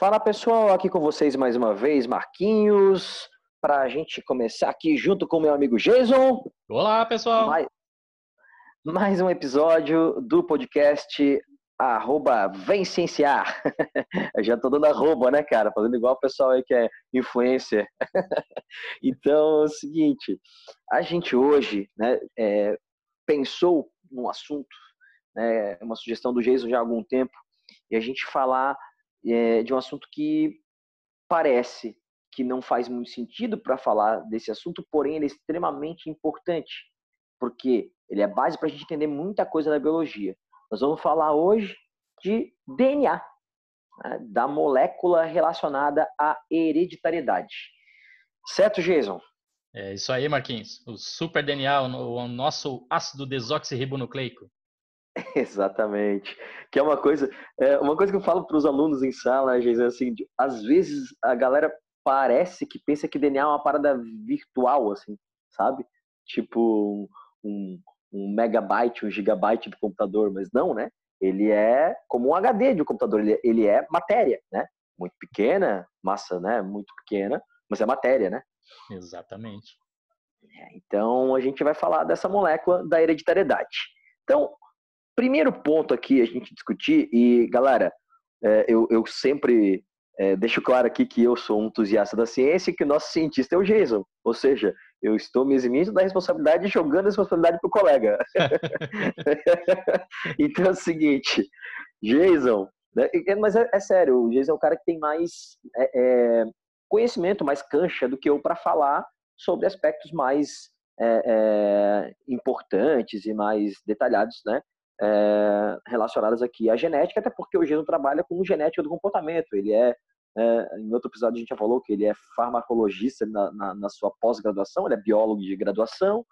Fala pessoal, aqui com vocês mais uma vez, Marquinhos, para a gente começar aqui junto com meu amigo Jason. Olá pessoal! Mais, mais um episódio do podcast arroba Vencenciar. Eu já tô dando arroba, né, cara? Fazendo igual o pessoal aí que é influencer. então, é o seguinte, a gente hoje né, é, pensou num assunto, né, uma sugestão do Jason já há algum tempo, e a gente falar é, de um assunto que parece que não faz muito sentido para falar desse assunto, porém ele é extremamente importante, porque ele é base para a gente entender muita coisa da biologia. Nós vamos falar hoje de DNA, né, da molécula relacionada à hereditariedade. Certo, Jason? É isso aí, Marquinhos. O super DNA, o nosso ácido desoxirribonucleico. Exatamente. Que é uma coisa, é uma coisa que eu falo para os alunos em sala, Jason, assim, de, às vezes a galera parece que pensa que DNA é uma parada virtual, assim, sabe? Tipo um, um megabyte, um gigabyte do computador, mas não, né? Ele é como um HD de um computador, ele, ele é matéria, né? Muito pequena, massa, né? Muito pequena, mas é matéria, né? Exatamente. É, então a gente vai falar dessa molécula da hereditariedade. Então, primeiro ponto aqui a gente discutir, e galera, é, eu, eu sempre é, deixo claro aqui que eu sou um entusiasta da ciência e que o nosso cientista é o Jason. Ou seja, eu estou me eximindo da responsabilidade e jogando a responsabilidade para o colega. então é o seguinte, Jason, né, mas é, é, sério, o Jason é o cara que tem mais é, é conhecimento, mais cancha do que eu para falar sobre aspectos mais é, é, importantes e mais detalhados, né? É, relacionadas aqui à genética, até porque o Geno trabalha com genética do comportamento. Ele é, é, em outro episódio a gente já falou que ele é farmacologista na, na, na sua pós-graduação, ele é biólogo de graduação,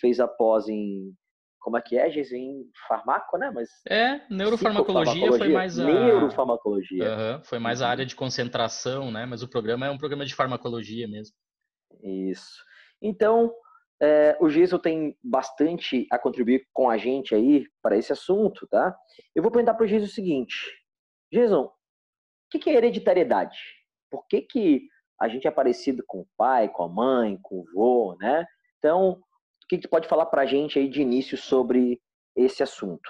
fez a pós em como é que é, Gês? Em farmaco, né? Mas é, neurofarmacologia foi mais a neurofarmacologia. Uhum, foi mais a uhum. área de concentração, né? Mas o programa é um programa de farmacologia mesmo. Isso. Então, é, o Giso tem bastante a contribuir com a gente aí para esse assunto, tá? Eu vou perguntar para o Giso o seguinte: Giso, o que é hereditariedade? Por que, que a gente é parecido com o pai, com a mãe, com o vô, né? Então, o que, que tu pode falar para a gente aí de início sobre esse assunto?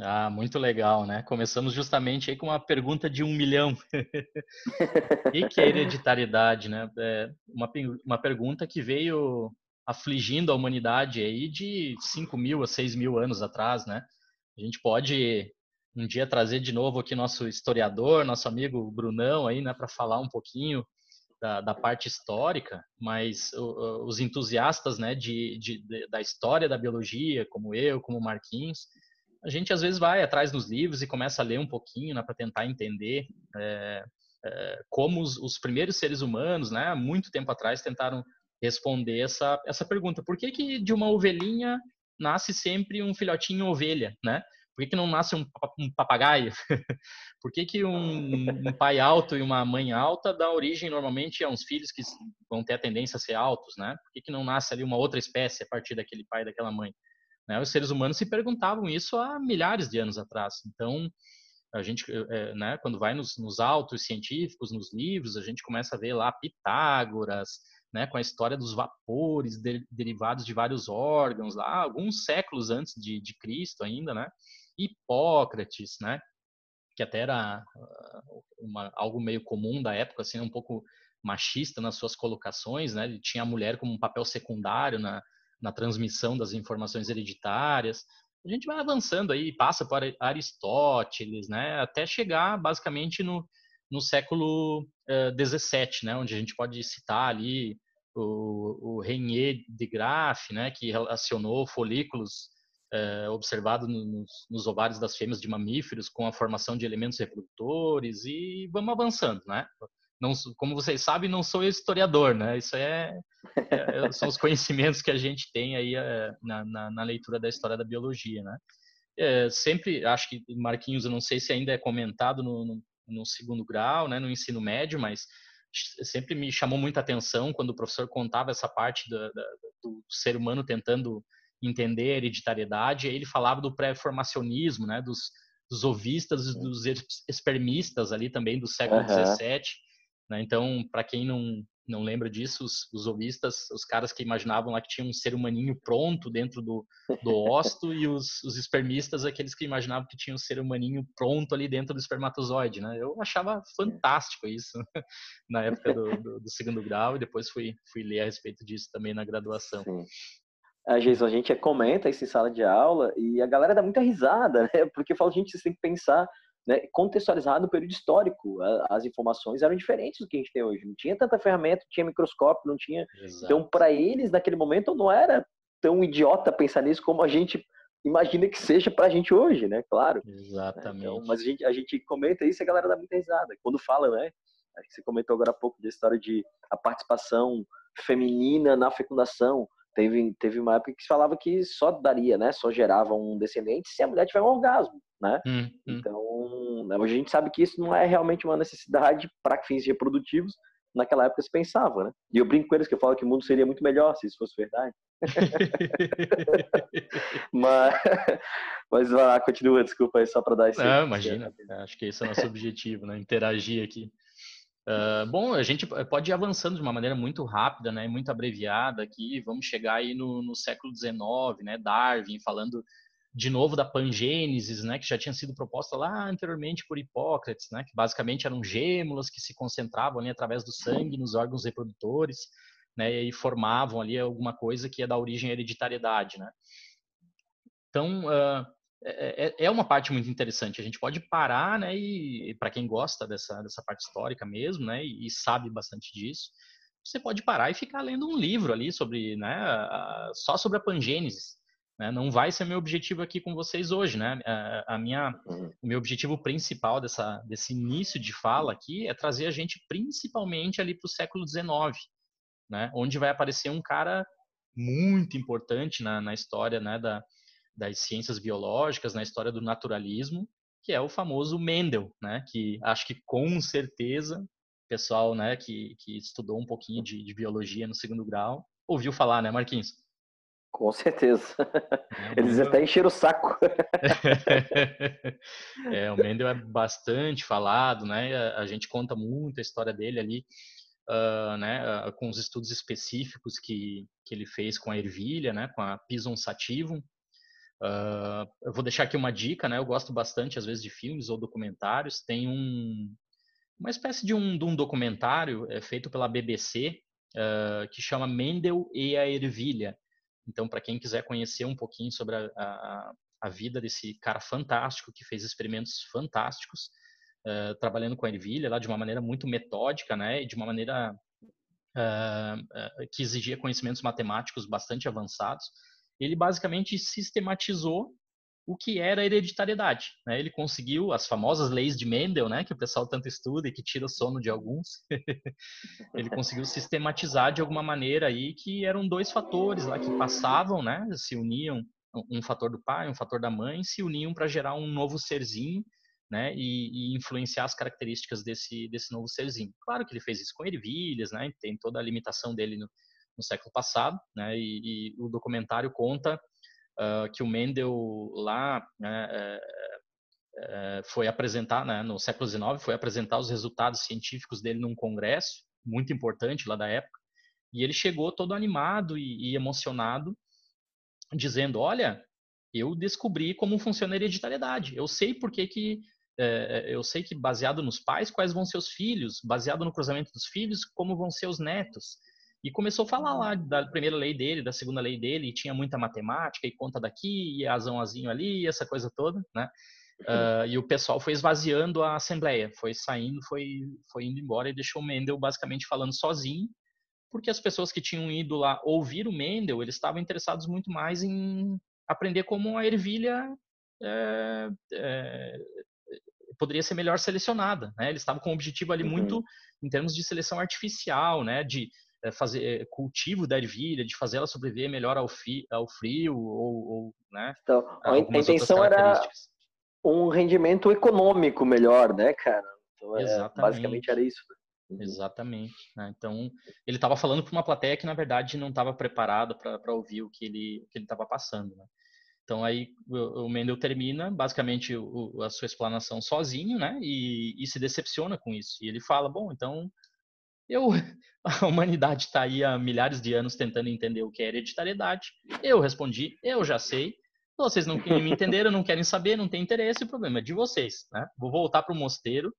Ah, muito legal, né? Começamos justamente aí com uma pergunta de um milhão. o que é hereditariedade, né? É uma, uma pergunta que veio afligindo a humanidade aí de 5 mil a 6 mil anos atrás, né? A gente pode um dia trazer de novo aqui nosso historiador, nosso amigo Brunão aí, né, para falar um pouquinho da, da parte histórica, mas o, os entusiastas, né, de, de, de, da história da biologia, como eu, como Marquinhos, a gente às vezes vai atrás nos livros e começa a ler um pouquinho, né, para tentar entender é, é, como os, os primeiros seres humanos, né, muito tempo atrás tentaram responder essa, essa pergunta. Por que, que de uma ovelhinha nasce sempre um filhotinho ovelha, né? Por que, que não nasce um, um papagaio? Por que, que um, um, pai alto e uma mãe alta dá origem normalmente a uns filhos que vão ter a tendência a ser altos, né? Por que, que não nasce ali uma outra espécie a partir daquele pai e daquela mãe? Né? Os seres humanos se perguntavam isso há milhares de anos atrás. Então, a gente, é, né, quando vai nos, nos autos científicos, nos livros, a gente começa a ver lá Pitágoras, né, com a história dos vapores de, derivados de vários órgãos, lá, alguns séculos antes de, de Cristo ainda, né? Hipócrates, né? Que até era ah, uma, algo meio comum da época, assim, um pouco machista nas suas colocações, né? Ele tinha a mulher como um papel secundário na, na transmissão das informações hereditárias. A gente vai avançando aí, passa por Aristóteles, né? Até chegar basicamente no, no século XVII, uh, né, onde a gente pode citar ali o, o Renier de Graaf, né, que relacionou folículos uh, observados nos, nos, ovários das fêmeas de mamíferos com a formação de elementos reprodutores e vamos avançando, né? Não, como vocês sabem, não sou historiador, né? Isso é, é, é são os conhecimentos que a gente tem aí uh, na, na, na, leitura da história da biologia, né? É, sempre acho que Marquinhos, eu não sei se ainda é comentado no, no no segundo grau, né, no ensino médio, mas sempre me chamou muita atenção quando o professor contava essa parte do, do, ser humano tentando entender a hereditariedade, ele falava do pré-formacionismo, né, dos, dos ovistas e dos espermistas ali também do século XVII. Uhum. Né? Então, para quem não, não lembra disso, os, os ovistas, os caras que imaginavam lá que tinha um ser humaninho pronto dentro do, do ósto, e os, os espermistas, aqueles que imaginavam que tinha um ser humaninho pronto ali dentro do espermatozoide, né? Eu achava fantástico isso na época do, do, do segundo grau, e depois fui, fui ler a respeito disso também na graduação. Sim. A Jason, a gente comenta isso em sala de aula e a galera dá muita risada, né? Porque fala, gente, você tem que pensar né, contextualizado no período histórico. As informações eram diferentes do que a gente tem hoje. Não tinha tanta ferramenta, tinha microscópio, não tinha. Exato. Então, para eles, naquele momento, não era tão idiota pensar nisso como a gente imagina que seja para a gente hoje, né? Claro. Exatamente. Então, mas a gente, a gente comenta isso e a galera dá muita risada. Quando fala, né? Você comentou agora há pouco da história de a participação feminina na fecundação. Teve, teve uma época que se falava que só daria, né? Só gerava um descendente se a mulher tiver um orgasmo, né? Hum, hum. Então, né, hoje a gente sabe que isso não é realmente uma necessidade para fins reprodutivos. Naquela época se pensava, né? E eu brinco com eles que eu falo que o mundo seria muito melhor se isso fosse verdade. mas, mas vai lá, continua, desculpa aí, só para dar esse. Não, imagina. Acho que esse é o nosso objetivo, né? Interagir aqui. Uh, bom, a gente pode ir avançando de uma maneira muito rápida, né, muito abreviada aqui. Vamos chegar aí no, no século XIX, né, Darwin falando de novo da pangênese, né, que já tinha sido proposta lá anteriormente por Hipócrates, né, que basicamente eram gêmeos que se concentravam ali através do sangue nos órgãos reprodutores, né, e formavam ali alguma coisa que ia dar origem à hereditariedade, né. Então, uh, é, é, é uma parte muito interessante. A gente pode parar, né, e, para quem gosta dessa, dessa parte histórica mesmo, né, e, e, sabe bastante disso, você pode parar e ficar lendo um livro ali sobre, né, a, só sobre a pangênese. Né? Não vai ser meu objetivo aqui com vocês hoje, né? A, a minha, uhum. o meu objetivo principal dessa, desse início de fala aqui é trazer a gente principalmente ali para o século XIX, né, onde vai aparecer um cara muito importante na, na história, né, da, das ciências biológicas, na história do naturalismo, que é o famoso Mendel, né? Que acho que com certeza o pessoal, né, que, que estudou um pouquinho de, de biologia no segundo grau ouviu falar, né, Marquinhos? Com certeza. É, Eles Mendel... até encheram o saco. é, o Mendel é bastante falado, né? A gente conta muito a história dele ali, uh, né? Uh, com os estudos específicos que, que ele fez com a ervilha, né? Com a Pison sativum, Uh, eu vou deixar aqui uma dica, né? Eu gosto bastante, às vezes, de filmes ou documentários. Tem um, uma espécie de um, de um documentário é, feito pela BBC uh, que chama Mendel e a Ervilha. Então, para quem quiser conhecer um pouquinho sobre a, a, a, vida desse cara fantástico que fez experimentos fantásticos, uh, trabalhando com a ervilha lá de uma maneira muito metódica, né? E de uma maneira que exigia conhecimentos matemáticos bastante avançados ele basicamente sistematizou o que era hereditariedade. Né? Ele conseguiu as famosas leis de Mendel, né, que o pessoal tanto estuda e que tira o sono de alguns. ele conseguiu sistematizar de alguma maneira aí que eram dois fatores lá que passavam, né, se uniam, um fator do pai, um fator da mãe, se uniam para gerar um novo serzinho, né, e, e, influenciar as características desse desse novo serzinho. Claro que ele fez isso com ervilhas, né, tem toda a limitação dele no, no século passado, né? E, e o documentário conta uh, que o Mendel lá né, é, é, foi apresentar, né, no século XIX, foi apresentar os resultados científicos dele num congresso muito importante lá da época, e ele chegou todo animado e, e emocionado, dizendo: Olha, eu descobri como funciona a hereditariedade. Eu sei por que, é, eu sei que baseado nos pais, quais vão ser os filhos, baseado no cruzamento dos filhos, como vão ser os netos. E começou a falar lá da primeira lei dele, da segunda lei dele, e tinha muita matemática, e conta daqui, e azão azinho ali, essa coisa toda, né? Uh, e o pessoal foi esvaziando a assembleia, foi saindo, foi, foi indo embora e deixou o Mendel basicamente falando sozinho, porque as pessoas que tinham ido lá ouvir o Mendel, eles estavam interessados muito mais em aprender como a ervilha é, é, poderia ser melhor selecionada, né? Eles estavam com um objetivo ali uhum. muito em termos de seleção artificial, né? De é, fazer é, cultivo da ervilha, de fazer ela sobreviver melhor ao, fi, ao frio ou, ou né? Então, a intenção era um rendimento econômico melhor, né, cara? Então, é, basicamente era isso. Né? Uhum. Exatamente. Né? Então, ele estava falando para uma plateia que, na verdade, não estava preparada para ouvir o que ele estava passando. Né? Então aí o Mendel termina basicamente a sua explanação sozinho, né? E, e se decepciona com isso. E ele fala, bom, então eu, a humanidade está aí há milhares de anos tentando entender o que é hereditariedade. Eu respondi, eu já sei. Vocês não me entenderam, não querem saber, não tem interesse, o problema é de vocês, né? Vou voltar para o mosteiro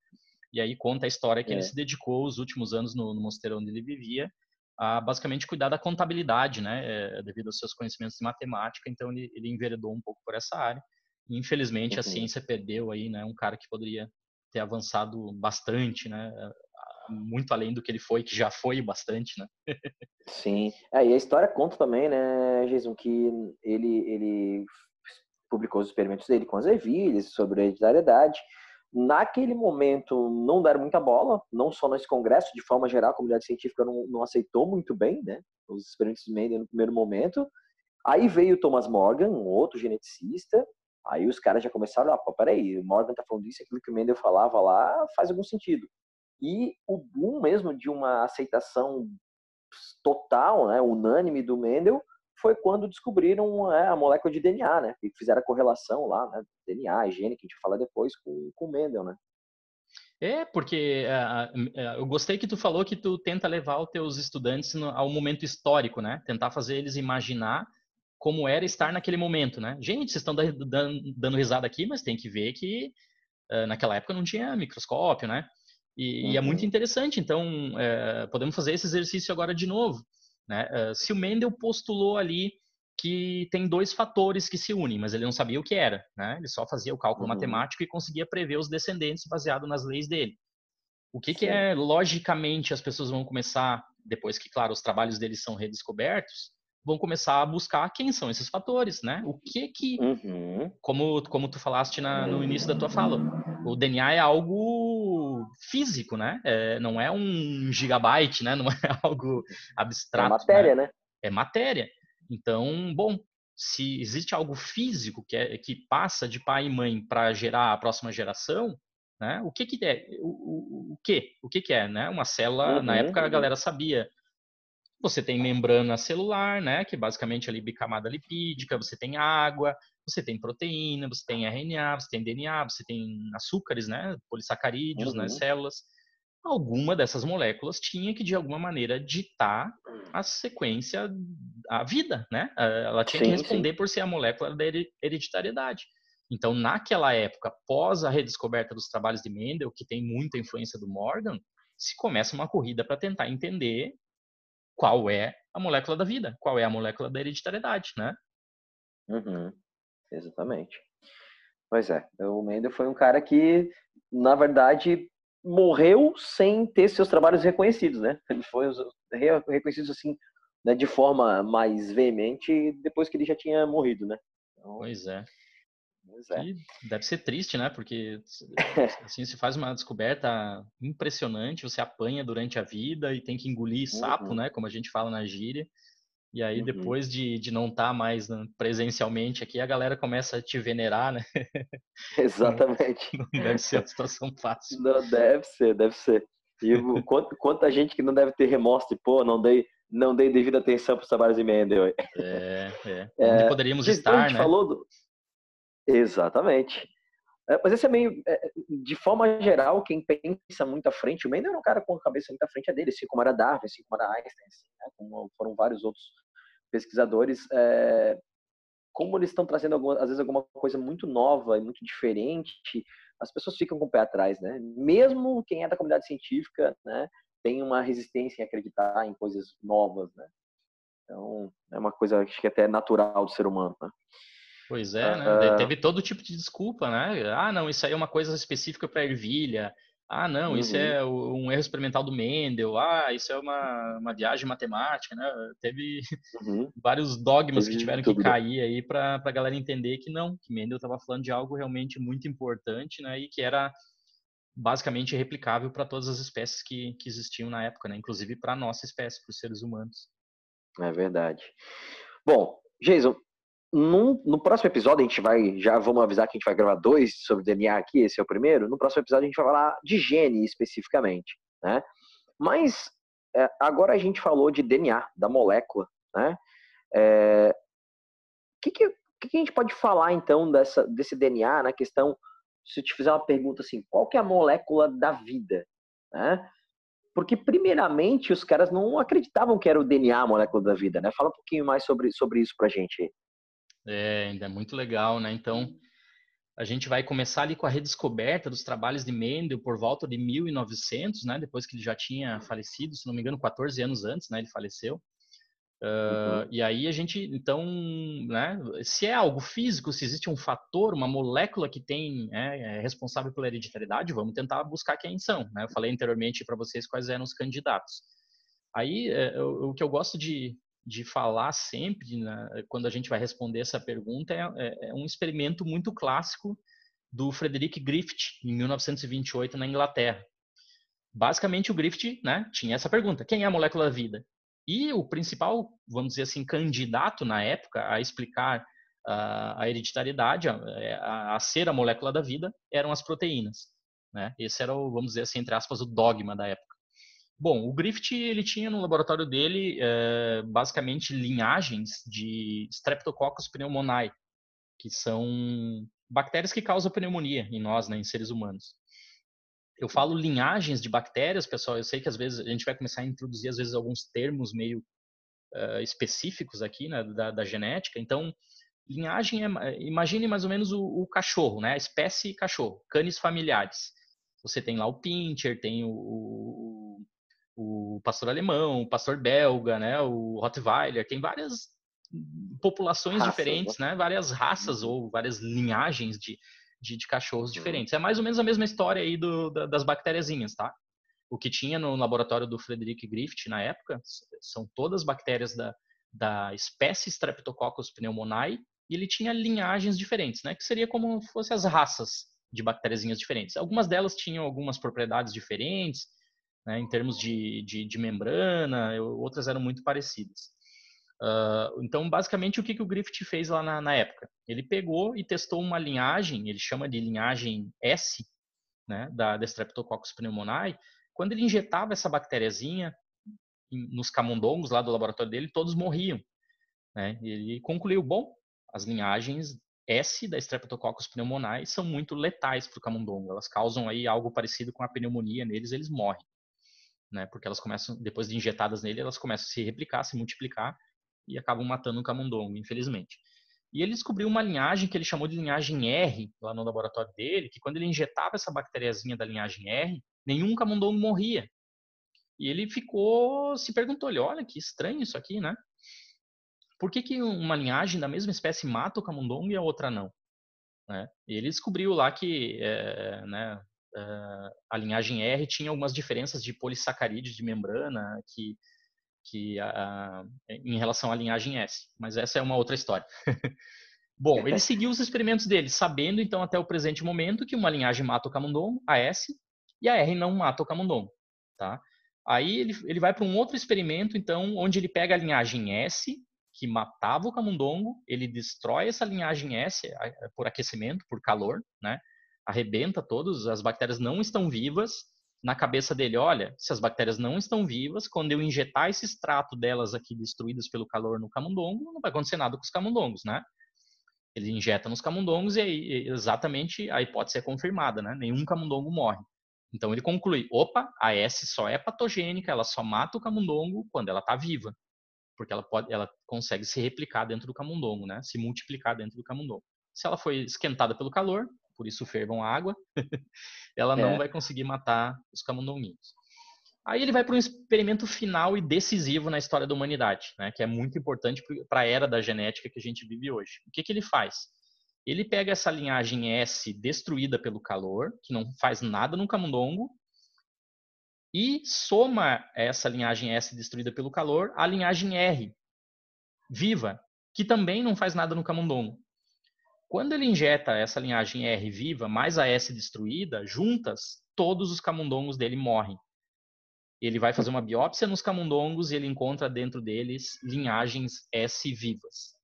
e aí conta a história que é. ele se dedicou os últimos anos no, no, mosteiro onde ele vivia a basicamente cuidar da contabilidade, né? É, devido aos seus conhecimentos de matemática, então ele, ele enveredou um pouco por essa área. E, infelizmente uhum. a ciência perdeu aí, né? Um cara que poderia ter avançado bastante, né? Muito além do que ele foi, que já foi bastante, né? Sim. É, e a história conta também, né, Jason, que ele, ele publicou os experimentos dele com as ervilhas sobre a hereditariedade. Naquele momento, não deram muita bola, não só nesse congresso, de forma geral, a comunidade científica não, não aceitou muito bem, né, os experimentos de Mendel no primeiro momento. Aí veio Thomas Morgan, um outro geneticista, Aí os caras já começaram, ah, pô, peraí, o Morgan tá falando isso, aquilo que o Mendel falava lá faz algum sentido. E o boom mesmo de uma aceitação total, né, unânime do Mendel, foi quando descobriram é, a molécula de DNA, né? E fizeram a correlação lá, né? DNA, gene, que a gente fala depois com, com o Mendel, né? É, porque uh, eu gostei que tu falou que tu tenta levar os teus estudantes no, ao momento histórico, né? Tentar fazer eles imaginar como era estar naquele momento, né? Gente, vocês estão dando, dando risada aqui, mas tem que ver que uh, naquela época não tinha microscópio, né? E, uhum. e é muito uhum. interessante, então é, podemos fazer esse exercício agora de novo. Né? É, se o Mendel postulou ali que tem dois fatores que se unem, mas ele não sabia o que era, né? ele só fazia o cálculo uhum. matemático e conseguia prever os descendentes baseado nas leis dele. O que, que é, logicamente, as pessoas vão começar, depois que, claro, os trabalhos deles são redescobertos, vão começar a buscar quem são esses fatores, né? O que que, uhum. como, como tu falaste na, no início da tua fala, o DNA é algo físico, né? É, não é um gigabyte, né? Não é algo abstrato. É matéria, né? né? É matéria. Então, bom, se existe algo físico que, é, que passa de pai e mãe para gerar a próxima geração, né? O que que é? O, o, o que? O que que é, né? Uma célula, uhum, na época a uhum. galera sabia você tem membrana celular, né, que é basicamente ali bicamada lipídica, você tem água, você tem proteína, você tem RNA, você tem DNA, você tem açúcares, né, polissacarídeos uhum. nas células. Alguma dessas moléculas tinha que de alguma maneira ditar a sequência, a vida, né? Ela tinha sim, que responder sim. por ser a molécula da hereditariedade. Então, naquela época, após a redescoberta dos trabalhos de Mendel, que tem muita influência do Morgan, se começa uma corrida para tentar entender qual é a molécula da vida, qual é a molécula da hereditariedade, né? Uhum, exatamente. Pois é, o Mendel foi um cara que, na verdade, morreu sem ter seus trabalhos reconhecidos, né? Ele foi reconhecido assim, né, de forma mais veemente depois que ele já tinha morrido, né? Então, pois é. É. deve ser triste, né? Porque assim se faz uma descoberta impressionante, você apanha durante a vida e tem que engolir sapo, uhum. né? Como a gente fala na gíria. E aí, uhum. depois de, de não estar tá mais né, presencialmente aqui, a galera começa a te venerar, né? Exatamente. Não, não deve ser uma situação fácil. Não, deve ser, deve ser. E quanto, quanta gente que não deve ter remorso, pô, não dei, não dei devida atenção para os trabalhos de Mendel. É, é. é poderíamos estar, a gente né? falou do, Exatamente. É, mas esse é meio, é, de forma geral, quem pensa muito à frente, o Mendel era um cara com a cabeça muito à frente é dele, assim como era Darwin, assim como era Einstein, assim, né? como foram vários outros pesquisadores. É, como eles estão trazendo, às vezes, alguma coisa muito nova e muito diferente, as pessoas ficam com o pé atrás, né? Mesmo quem é da comunidade científica, né, tem uma resistência em acreditar em coisas novas, né? Então, é uma coisa, acho que até natural do ser humano, né? Pois é, né? Uh, Teve todo tipo de desculpa, né? Ah, não, isso aí é uma coisa específica para ervilha. Ah, não, uhum. isso é um erro experimental do Mendel. Ah, isso é uma, uma viagem matemática, né? Teve uhum. vários dogmas Teve que tiveram que cair aí para a galera entender que não, que Mendel estava falando de algo realmente muito importante, né? E que era basicamente replicável para todas as espécies que, que existiam na época, né? Inclusive para a nossa espécie, para os seres humanos. É verdade. Bom, Jason, num, no próximo episódio, a gente vai, já vamos avisar que a gente vai gravar dois sobre DNA aqui, esse é o primeiro. No próximo episódio, a gente vai falar de gene especificamente, né? Mas é, agora a gente falou de DNA, da molécula, né? É, que, que, que a gente pode falar então dessa, desse DNA na questão, se eu te fizer uma pergunta assim, qual que é a molécula da vida? Né? Porque, primeiramente, os caras não acreditavam que era o DNA a molécula da vida, né? Fala um pouquinho mais sobre, sobre isso pra gente. É, ainda é muito legal, né? Então, a gente vai começar ali com a redescoberta dos trabalhos de Mendel por volta de 1900, né? Depois que ele já tinha falecido, se não me engano, 14 anos antes, né? Ele faleceu. Uh, E aí a gente, então, né, se é algo físico, se existe um fator, uma molécula que tem é, é responsável pela hereditariedade, vamos tentar buscar quem são. Né? Eu falei anteriormente para vocês quais eram os candidatos. Aí é, o, o, que eu gosto de, de falar sempre, né, quando a gente vai responder essa pergunta, é, é, é um experimento muito clássico do Frederick Griffith, em 1928, na Inglaterra. Basicamente, o Griffith né, tinha essa pergunta: quem é a molécula da vida? E o principal, vamos dizer assim, candidato na época a explicar uh, a hereditariedade, a, a, ser a molécula da vida, eram as proteínas. Né? Esse era, o, vamos dizer assim, entre aspas, o dogma da época. Bom, o Griffith ele tinha no laboratório dele eh, basicamente linhagens de Streptococcus pneumoniae, que são bactérias que causam pneumonia em nós, né, em seres humanos eu falo linhagens de bactérias, pessoal. Eu sei que às vezes a gente vai começar a introduzir às vezes alguns termos meio uh, específicos aqui né, da, da, genética. Então, linhagem é, imagine mais ou menos o, o, cachorro, né? A espécie cachorro, canes familiares. Você tem lá o pincher, tem o, o, o pastor alemão, o pastor belga, né? O Rottweiler, tem várias populações raças, diferentes, né? Várias raças uhum. ou várias linhagens de, de, de cachorros uhum. diferentes. É mais ou menos a mesma história aí do, da, das bactériazinhas, tá? O que tinha no laboratório do Frederick Griffith na época são todas bactérias da, da espécie Streptococcus pneumoniae e ele tinha linhagens diferentes, né? Que seria como se fossem as raças de bactériazinhas diferentes. Algumas delas tinham algumas propriedades diferentes, né, em termos de, de, de membrana, outras eram muito parecidas. Uh, então, basicamente, o que, que o Griffith fez lá na, na, época? Ele pegou e testou uma linhagem, ele chama de linhagem S, né, da, da Streptococcus pneumoniae. Quando ele injetava essa bactériazinha nos camundongos lá do laboratório dele, todos morriam. Né? Ele concluiu, bom, as linhagens S da Streptococcus pneumoniae são muito letais para o camundongo. Elas causam aí algo parecido com a pneumonia neles, eles morrem. Né? Porque elas começam, depois de injetadas nele, elas começam a se replicar, se multiplicar e acabam matando o camundongo, infelizmente. E ele descobriu uma linhagem que ele chamou de linhagem R, lá no laboratório dele, que quando ele injetava essa bactériazinha da linhagem R, nenhum camundongo morria. E ele ficou, se perguntou, olha, que estranho isso aqui, né? Por que, que uma linhagem da mesma espécie mata o camundongo e a outra não? Né? Ele descobriu lá que é, né, a linhagem R tinha algumas diferenças de polissacarídeos de membrana, que que em relação à linhagem S, mas essa é uma outra história. Bom, ele seguiu os experimentos dele, sabendo então até o presente momento que uma linhagem mata o camundongo, a S, e a R não mata o camundongo, tá? Aí ele, ele vai para um outro experimento, então, onde ele pega a linhagem S, que matava o camundongo, ele destrói essa linhagem S por aquecimento, por calor, né? Arrebenta todos, as bactérias não estão vivas, na cabeça dele, olha, se as bactérias não estão vivas, quando eu injetar esse extrato delas aqui destruídas pelo calor no camundongo, não vai acontecer nada com os camundongos, né? Ele injeta nos camundongos e aí exatamente a hipótese é confirmada, né? Nenhum camundongo morre. Então ele conclui, opa, a S só é patogênica, ela só mata o camundongo quando ela está viva, porque ela pode, ela consegue se replicar dentro do camundongo, né? Se multiplicar dentro do camundongo. Se ela foi esquentada pelo calor, por isso fervam água, ela não é. vai conseguir matar os camundonguinhos. Aí ele vai para um experimento final e decisivo na história da humanidade, né, que é muito importante para a era da genética que a gente vive hoje. O que, que ele faz? Ele pega essa linhagem S destruída pelo calor, que não faz nada no camundongo, e soma essa linhagem S destruída pelo calor à linhagem R, viva, que também não faz nada no camundongo. Quando ele injeta essa linhagem R viva mais a S destruída, juntas, todos os camundongos dele morrem. Ele vai fazer uma biópsia nos camundongos e ele encontra dentro deles linhagens S vivas.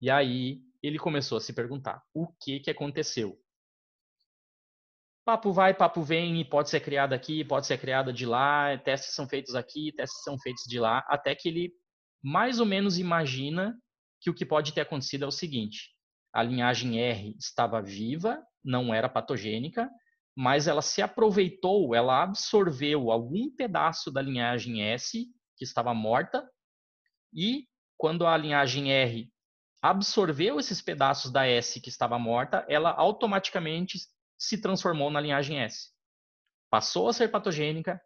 E aí ele começou a se perguntar: o que, que aconteceu? Papo vai, papo vem, pode ser criada aqui, pode ser criada de lá, testes são feitos aqui, testes são feitos de lá, até que ele mais ou menos imagina que o que pode ter acontecido é o seguinte: a linhagem R estava viva, não era patogênica, mas ela se aproveitou, ela absorveu algum pedaço da linhagem S, que estava morta, e quando a linhagem R absorveu esses pedaços da S que estava morta, ela automaticamente se transformou na linhagem S. Passou a ser patogênica,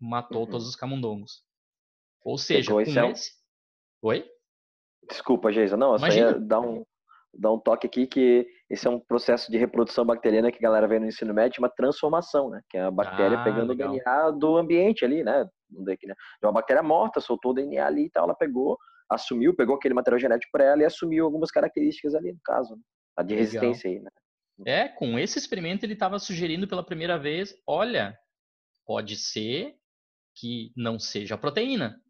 matou uhum. todos os camundongos. Ou seja, com esse... É esse... Oi? Desculpa, Geisa. Não, eu só ia dar um, dar um toque aqui que esse é um processo de reprodução bacteriana que a galera vê no ensino médio, uma transformação, né? Que é a bactéria ah, pegando legal. o DNA do ambiente ali, né? De uma bactéria morta, soltou o DNA ali e tal, ela pegou, assumiu, pegou aquele material genético para ela e assumiu algumas características ali, no caso, né? a de legal. resistência aí, né? É, com esse experimento ele estava sugerindo pela primeira vez, olha, pode ser que não seja proteína,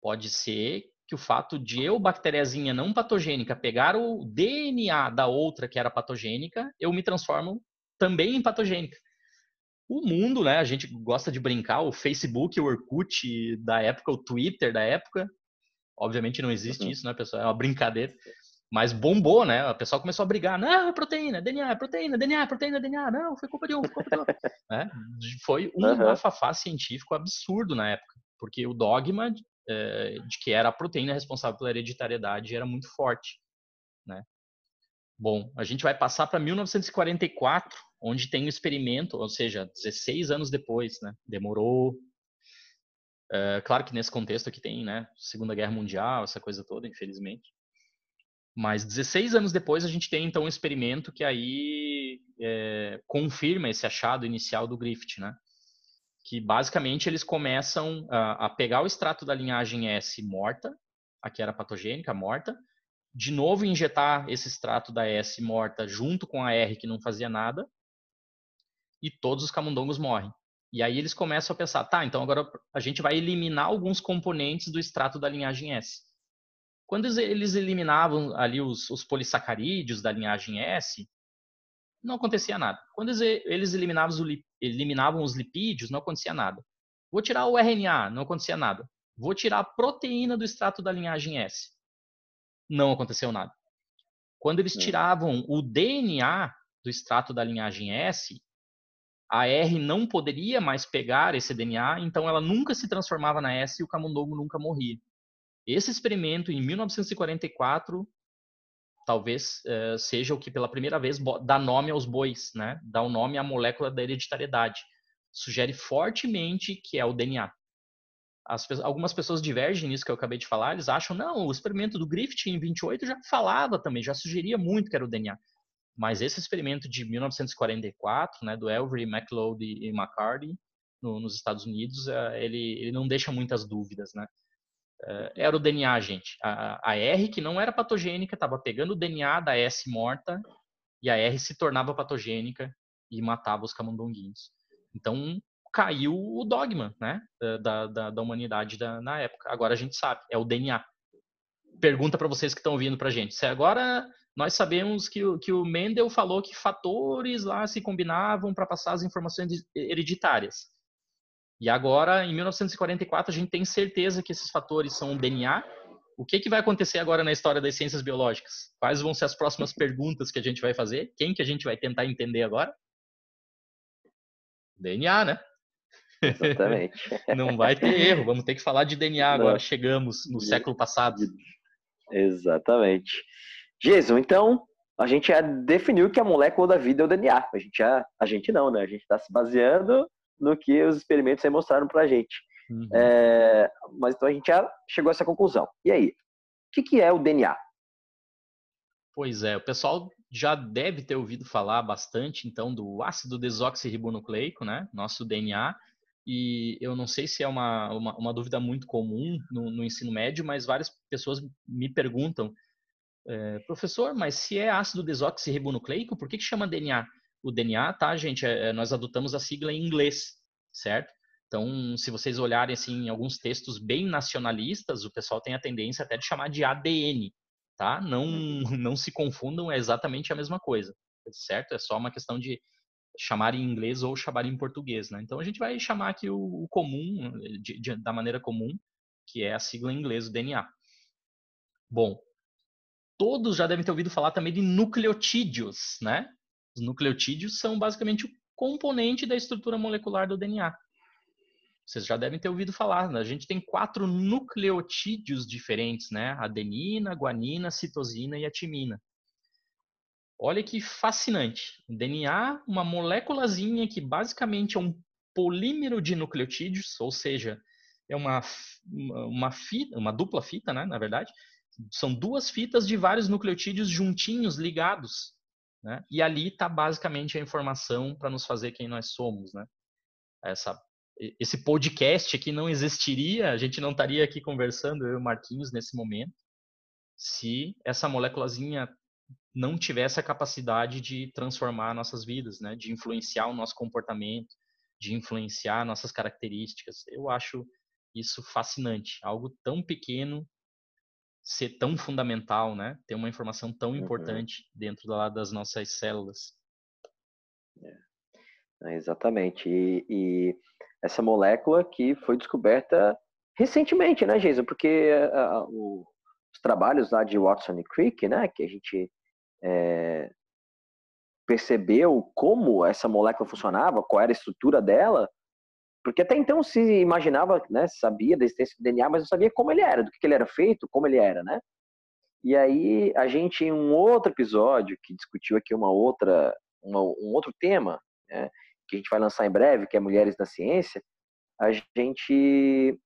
pode ser que o fato de eu, bactériazinha não patogênica, pegar o DNA da outra que era patogênica, eu me transformo também em patogênica. O mundo, né? A gente gosta de brincar, o Facebook, o Orkut da época, o Twitter da época. Obviamente não existe uhum. isso, né, pessoal? É uma brincadeira. Mas bombou, né? O pessoal começou a brigar. Não, é proteína, DNA, é proteína, DNA, é proteína, DNA. Não, foi culpa de um, foi culpa de outro. né? Foi um uhum. bafafá científico absurdo na época. Porque o dogma de que era a proteína responsável pela hereditariedade era muito forte, né? Bom, a gente vai passar para 1944, onde tem um experimento, ou seja, 16 anos depois, né? Demorou. É, claro que nesse contexto aqui tem, né? Segunda Guerra Mundial, essa coisa toda, infelizmente. Mas 16 anos depois a gente tem então um experimento que aí é, confirma esse achado inicial do Griffith, né? Que basicamente eles começam a, a, pegar o extrato da linhagem S morta, a que era patogênica, morta, de novo injetar esse extrato da S morta junto com a R que não fazia nada, e todos os camundongos morrem. E aí eles começam a pensar, tá, então agora a gente vai eliminar alguns componentes do extrato da linhagem S. Quando eles eliminavam ali os, os polissacarídeos da linhagem S, não acontecia nada. Quando eles eliminavam, eliminavam os lipídios, não acontecia nada. Vou tirar o RNA, não acontecia nada. Vou tirar a proteína do extrato da linhagem S. Não aconteceu nada. Quando eles é. tiravam o DNA do extrato da linhagem S, a R não poderia mais pegar esse DNA, então ela nunca se transformava na S e o camundongo nunca morria. Esse experimento, em 1944, talvez uh, seja o que pela primeira vez dá nome aos bois, né? Dá o um nome à molécula da hereditariedade. Sugere fortemente que é o DNA. As, algumas pessoas divergem nisso que eu acabei de falar, eles acham, não, o experimento do Griffith em 28 já falava também, já sugeria muito que era o DNA. Mas esse experimento de 1944, né, do Elvery, McLeod e McCarty, no, nos Estados Unidos, uh, ele, ele não deixa muitas dúvidas, né? Uh, era o DNA, gente. A, a, R, que não era patogênica, estava pegando o DNA da S morta e a R se tornava patogênica e matava os camundonguinhos. Então, caiu o dogma né, da, da, da humanidade da, na época. Agora a gente sabe, é o DNA. Pergunta para vocês que estão ouvindo para gente. Se agora nós sabemos que, que o Mendel falou que fatores lá se combinavam para passar as informações hereditárias. E agora, em 1944, a gente tem certeza que esses fatores são o DNA. O que, que vai acontecer agora na história das ciências biológicas? Quais vão ser as próximas perguntas que a gente vai fazer? Quem que a gente vai tentar entender agora? DNA, né? Exatamente. Não vai ter erro, vamos ter que falar de DNA agora. Não. Chegamos no século passado. Exatamente. Jason, então, a gente já definiu que a molécula da vida é o DNA. A gente já, a gente não, né? A gente está se baseando no que os experimentos aí mostraram para a gente. Uhum. É, mas então a gente já chegou a essa conclusão. E aí, o que, que é o DNA? Pois é, o pessoal já deve ter ouvido falar bastante, então, do ácido desoxirribonucleico, né? Nosso DNA. E eu não sei se é uma, uma, uma dúvida muito comum no, no, ensino médio, mas várias pessoas me perguntam, é, professor, mas se é ácido desoxirribonucleico, por que, que chama DNA? O DNA, tá, gente? É, é, nós adotamos a sigla em inglês, certo? Então, se vocês olharem assim, em alguns textos bem nacionalistas, o pessoal tem a tendência até de chamar de ADN, tá? Não, não se confundam, é exatamente a mesma coisa, certo? É só uma questão de chamar em inglês ou chamar em português, né? Então, a gente vai chamar aqui o, o comum, de, de, da maneira comum, que é a sigla em inglês, o DNA. Bom, todos já devem ter ouvido falar também de nucleotídeos, né? Os nucleotídeos são basicamente o componente da estrutura molecular do DNA. Vocês já devem ter ouvido falar, né? A gente tem quatro nucleotídeos diferentes, né? Adenina, guanina, citosina e timina. Olha que fascinante. O DNA, uma moléculazinha que basicamente é um polímero de nucleotídeos, ou seja, é uma, uma, fita, uma dupla fita, né, na verdade. São duas fitas de vários nucleotídeos juntinhos, ligados. Né? E ali está basicamente a informação para nos fazer quem nós somos. Né? Essa, esse podcast aqui não existiria, a gente não estaria aqui conversando, eu e o Marquinhos, nesse momento, se essa moléculazinha não tivesse a capacidade de transformar nossas vidas, né? de influenciar o nosso comportamento, de influenciar nossas características. Eu acho isso fascinante. Algo tão pequeno ser tão fundamental, né? Ter uma informação tão uhum. importante dentro da, das nossas células. É. Exatamente. E, e, essa molécula que foi descoberta recentemente, né, Jason? Porque uh, o, os trabalhos lá de Watson e Crick, né, que a gente é, percebeu como essa molécula funcionava, qual era a estrutura dela, porque até então se imaginava, né, sabia da existência do DNA, mas não sabia como ele era, do que ele era feito, como ele era, né? E aí a gente em um outro episódio que discutiu aqui uma outra, uma, um outro tema, né, que a gente vai lançar em breve, que é Mulheres na Ciência, a gente,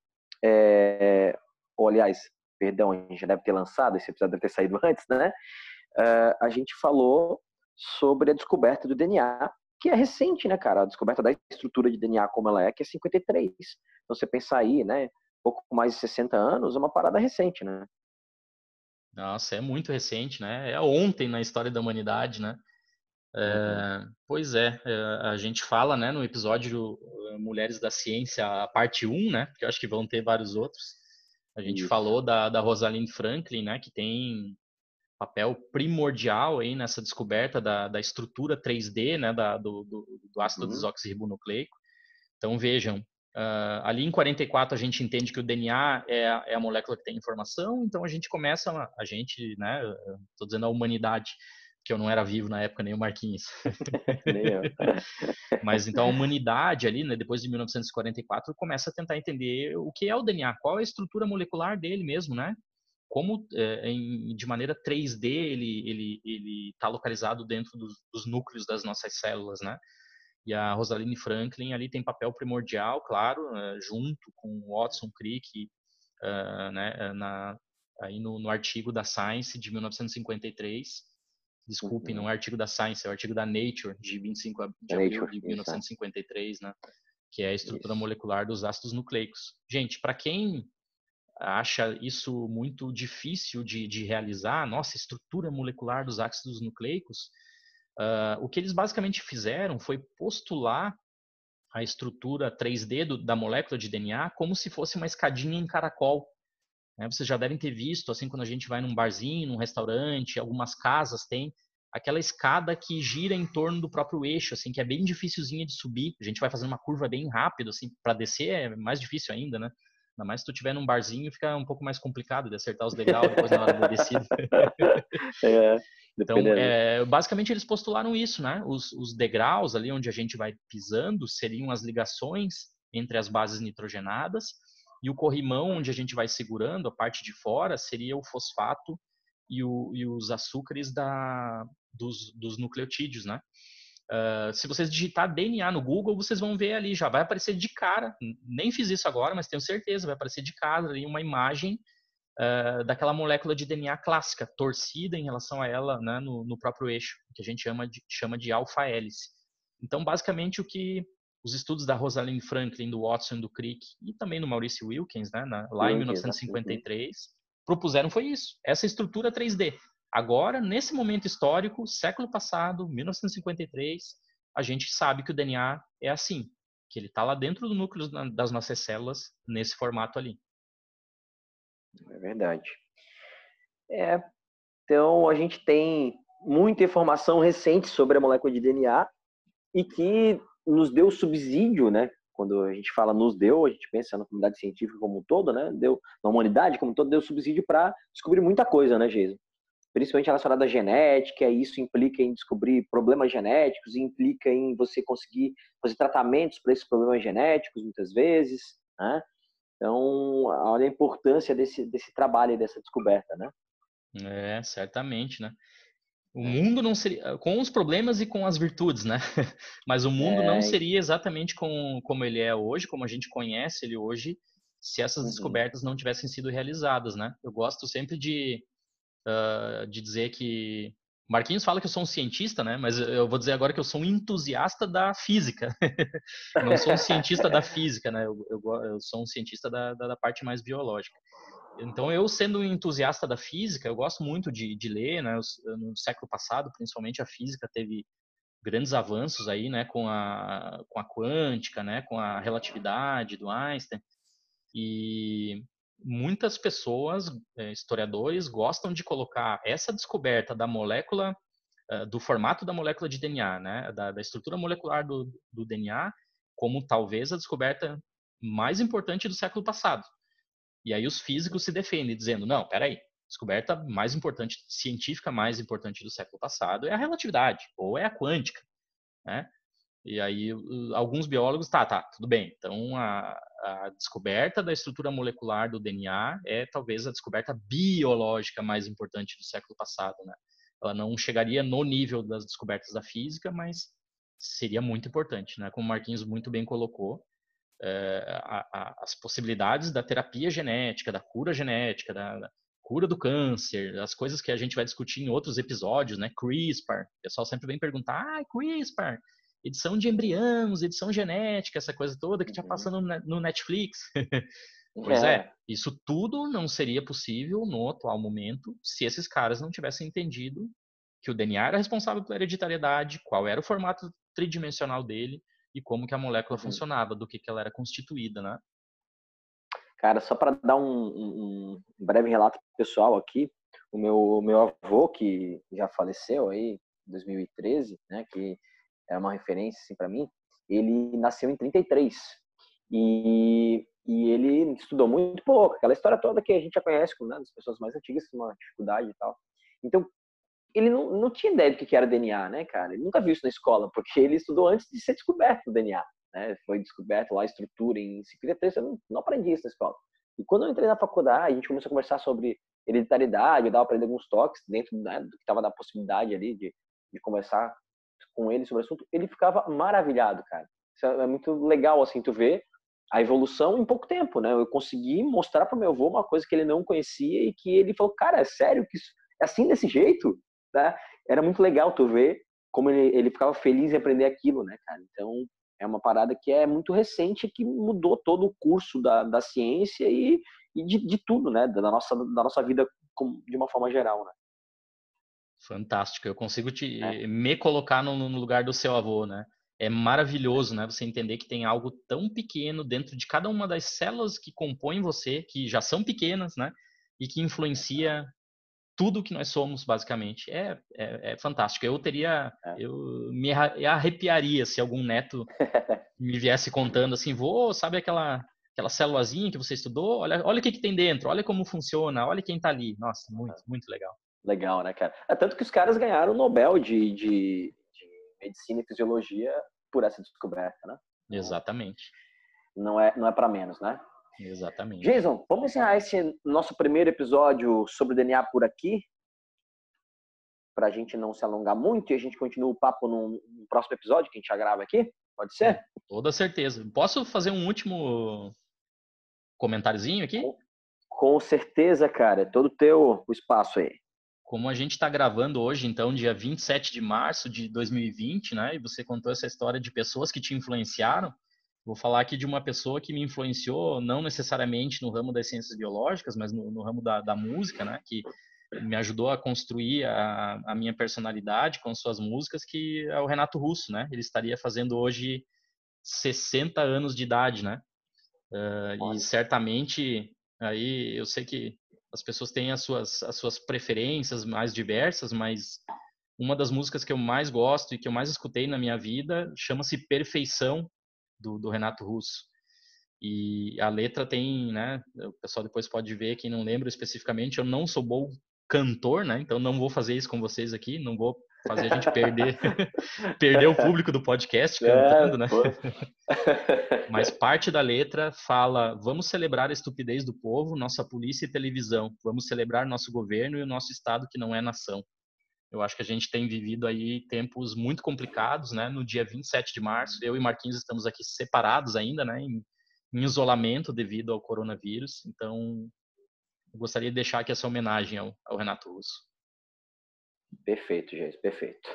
é, ou aliás, perdão, a gente já deve ter lançado, esse episódio deve ter saído antes, né? Uh, a gente falou sobre a descoberta do DNA, que é recente, né, cara? A descoberta da estrutura de DNA como ela é, que é 53. Então, você pensar aí, né, pouco mais de 60 anos, é uma parada recente, né? Nossa, é muito recente, né? É ontem na história da humanidade, né? É, uhum. Pois é, é, a gente fala, né, no episódio eh, Mulheres da Ciência, a parte 1, né? Que eu acho que vão ter vários outros. A gente Isso. falou da, da Rosalind Franklin, né? Que tem papel primordial aí nessa descoberta da, da estrutura 3D né, da, do, do, do, ácido uhum. desoxirribonucleico. Então vejam, uh, ali em 44 a gente entende que o DNA é, é, a molécula que tem informação, então a gente começa, a gente, né, estou dizendo a humanidade, que eu não era vivo na época, nem o Marquinhos. nem eu. Mas então a humanidade ali, né, depois de 1944, começa a tentar entender o que é o DNA, qual é a estrutura molecular dele mesmo, né? Como é, em, de maneira 3D ele ele ele está localizado dentro dos, dos, núcleos das nossas células, né? E a Rosaline Franklin ali tem papel primordial, claro, é, junto com Watson Crick, uh, né, na, aí no, no, artigo da Science de 1953. Desculpe, uhum. não é o artigo da Science, é o artigo da Nature de 25 de abril de 1953, né? Que é a estrutura isso. molecular dos ácidos nucleicos. Gente, para quem acha isso muito difícil de, de realizar, nossa, estrutura molecular dos ácidos nucleicos, uh, o que eles basicamente fizeram foi postular a estrutura 3D do, da molécula de DNA como se fosse uma escadinha em caracol. Né? Vocês já devem ter visto, assim, quando a gente vai num barzinho, num restaurante, algumas casas têm aquela escada que gira em torno do próprio eixo, assim, que é bem dificilzinha de subir. A gente vai fazendo uma curva bem rápido, assim, para descer é mais difícil ainda, né? Ainda mais se tu estiver num barzinho, fica um pouco mais complicado de acertar os degraus depois na hora da descida. é, então, é, basicamente eles postularam isso, né? Os, os, degraus ali onde a gente vai pisando seriam as ligações entre as bases nitrogenadas e o corrimão onde a gente vai segurando, a parte de fora, seria o fosfato e, o, e os açúcares da, dos, dos nucleotídeos, né? Uh, se vocês digitar DNA no Google, vocês vão ver ali, já vai aparecer de cara. Nem fiz isso agora, mas tenho certeza, vai aparecer de cara ali uma imagem uh, daquela molécula de DNA clássica, torcida em relação a ela né, no, no, próprio eixo, que a gente chama de, chama de alfa-hélice. Então, basicamente, o que os estudos da Rosalind Franklin, do Watson, do Crick e também do Maurice Wilkins, né, na, lá em 1953, propuseram foi isso, essa estrutura 3D. Agora, nesse momento histórico, século passado, 1953, a gente sabe que o DNA é assim, que ele está lá dentro do núcleo das nossas células, nesse formato ali. É verdade. É, então, a gente tem muita informação recente sobre a molécula de DNA e que nos deu subsídio, né? Quando a gente fala nos deu, a gente pensa na comunidade científica como um todo, né? Deu na humanidade como um todo, deu subsídio para descobrir muita coisa, né, Geisa? Principalmente relacionado à genética, e isso implica em descobrir problemas genéticos, implica em você conseguir fazer tratamentos para esses problemas genéticos, muitas vezes, né? Então, olha a importância desse, desse trabalho e dessa descoberta, né? É, certamente, né? O é. mundo não seria com os problemas e com as virtudes, né? Mas o mundo é. não seria exatamente com, como ele é hoje, como a gente conhece ele hoje, se essas uhum. descobertas não tivessem sido realizadas, né? Eu gosto sempre de, uh, de dizer que Marquinhos fala que eu sou um cientista, né? Mas eu vou dizer agora que eu sou um entusiasta da física. não sou um cientista da física, né? Eu, eu, eu sou um cientista da, da, da, parte mais biológica. Então, eu sendo um entusiasta da física, eu gosto muito de, de ler, né? No século passado, principalmente, a física teve grandes avanços aí, né? Com a, com a quântica, né? Com a relatividade do Einstein. E muitas pessoas, eh, historiadores, gostam de colocar essa descoberta da molécula, do formato da molécula de DNA, né, da, da estrutura molecular do, do, DNA, como talvez a descoberta mais importante do século passado. E aí os físicos se defendem, dizendo, não, peraí, descoberta mais importante, científica mais importante do século passado é a relatividade, ou é a quântica, né? E aí alguns biólogos, tá, tá, tudo bem. Então a, a, descoberta da estrutura molecular do DNA é talvez a descoberta biológica mais importante do século passado, né? Ela não chegaria no nível das descobertas da física, mas seria muito importante, né? Como o Marquinhos muito bem colocou, é, a, as possibilidades da terapia genética, da cura genética, da, da cura do câncer, as coisas que a gente vai discutir em outros episódios, né? CRISPR, o pessoal sempre vem perguntar, ah, CRISPR, edição de embriões, edição genética, essa coisa toda que já uhum. passando no Netflix. pois é. é. isso tudo não seria possível no atual momento se esses caras não tivessem entendido que o DNA era responsável pela hereditariedade, qual era o formato tridimensional dele e como que a molécula uhum. funcionava, do que, que ela era constituída, né? Cara, só para dar um, um, breve relato pessoal aqui, o meu, meu avô, que já faleceu aí em 2013, né, que é uma referência assim, para mim, ele nasceu em 33 e, e ele estudou muito pouco, aquela história toda que a gente já conhece, né, das pessoas mais antigas, uma dificuldade e tal. Então, ele não, não tinha ideia do que era DNA, né, cara? Ele nunca viu isso na escola, porque ele estudou antes de ser descoberto o DNA, né? Foi descoberto lá a estrutura em 53, eu não, não aprendi isso na escola. E quando eu entrei na faculdade, a gente começou a conversar sobre hereditariedade, eu dava para ele alguns toques dentro né, do que estava da possibilidade ali de, de conversar com ele sobre o assunto, ele ficava maravilhado, cara. Isso é muito legal, assim, tu ver a evolução em pouco tempo, né? Eu consegui mostrar para meu avô uma coisa que ele não conhecia e que ele falou, cara, é sério que isso é assim desse jeito? Tá? Era muito legal tu ver como ele, ele ficava feliz em aprender aquilo, né, cara? Então, é uma parada que é muito recente que mudou todo o curso da, da ciência e, e de, de tudo, né? Da nossa, da nossa vida de uma forma geral, né? Fantástico. Eu consigo te, é. me colocar no, no, lugar do seu avô, né? É maravilhoso, né? Você entender que tem algo tão pequeno dentro de cada uma das células que compõem você, que já são pequenas, né? E que influencia tudo que nós somos, basicamente. É, é, é fantástico. Eu teria, é. eu me arrepiaria se algum neto me viesse contando assim, vô, sabe aquela aquela célulazinha que você estudou? Olha, olha o que, que tem dentro, olha como funciona, olha quem está ali. Nossa, muito, é. muito legal. Legal, né, cara? É tanto que os caras ganharam o Nobel de, de, de Medicina e Fisiologia por essa descoberta, né? Exatamente. Não é, não é para menos, né? Exatamente. Jason, vamos encerrar esse nosso primeiro episódio sobre o DNA por aqui, para a gente não se alongar muito e a gente continua o papo no, próximo episódio que a gente já grava aqui? Pode ser? Com toda certeza. Posso fazer um último comentáriozinho aqui? Com, certeza, cara. É todo teu espaço aí. Como a gente está gravando hoje, então, dia 27 de março de 2020, né? E você contou essa história de pessoas que te influenciaram. Vou falar aqui de uma pessoa que me influenciou, não necessariamente no ramo das ciências biológicas, mas no, no ramo da, da, música, né? Que me ajudou a construir a, a, minha personalidade com suas músicas, que é o Renato Russo, né? Ele estaria fazendo hoje 60 anos de idade, né? Uh, e certamente, aí eu sei que as pessoas têm as suas, as suas preferências mais diversas, mas uma das músicas que eu mais gosto e que eu mais escutei na minha vida chama-se Perfeição, do, do, Renato Russo. E a letra tem, né? O pessoal depois pode ver, quem não lembra especificamente, eu não sou bom cantor, né? Então não vou fazer isso com vocês aqui, não vou fazer a gente perder perder o público do podcast cantando, é, né? Mas parte da letra fala: vamos celebrar a estupidez do povo, nossa polícia e televisão. Vamos celebrar nosso governo e o nosso estado que não é nação. Eu acho que a gente tem vivido aí tempos muito complicados, né? No dia 27 de março, eu e Marquinhos estamos aqui separados ainda, né? Em, em isolamento devido ao coronavírus. Então, eu gostaria de deixar aqui essa homenagem ao, ao Renato Russo. Perfeito, gente, perfeito.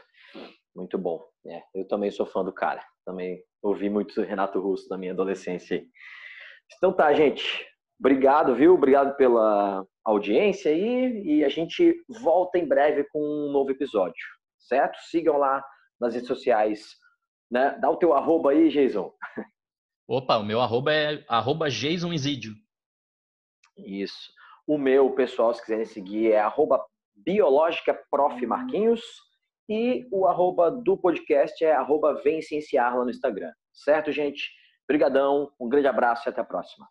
Muito bom. É, eu também sou fã do cara. Também ouvi muito Renato Russo na minha adolescência. Então tá, gente. Obrigado, viu? Obrigado pela audiência aí. E a gente volta em breve com um novo episódio, certo? Sigam lá nas redes sociais. Né? Dá o teu arroba aí, Jason. Opa, o meu arroba é arroba Jason Isidio. Isso. O meu, pessoal, se quiserem seguir, é arroba Biológica Prof. Marquinhos. E o arroba do podcast é arroba Vem lá no Instagram. Certo, gente? Obrigadão, um grande abraço e até a próxima.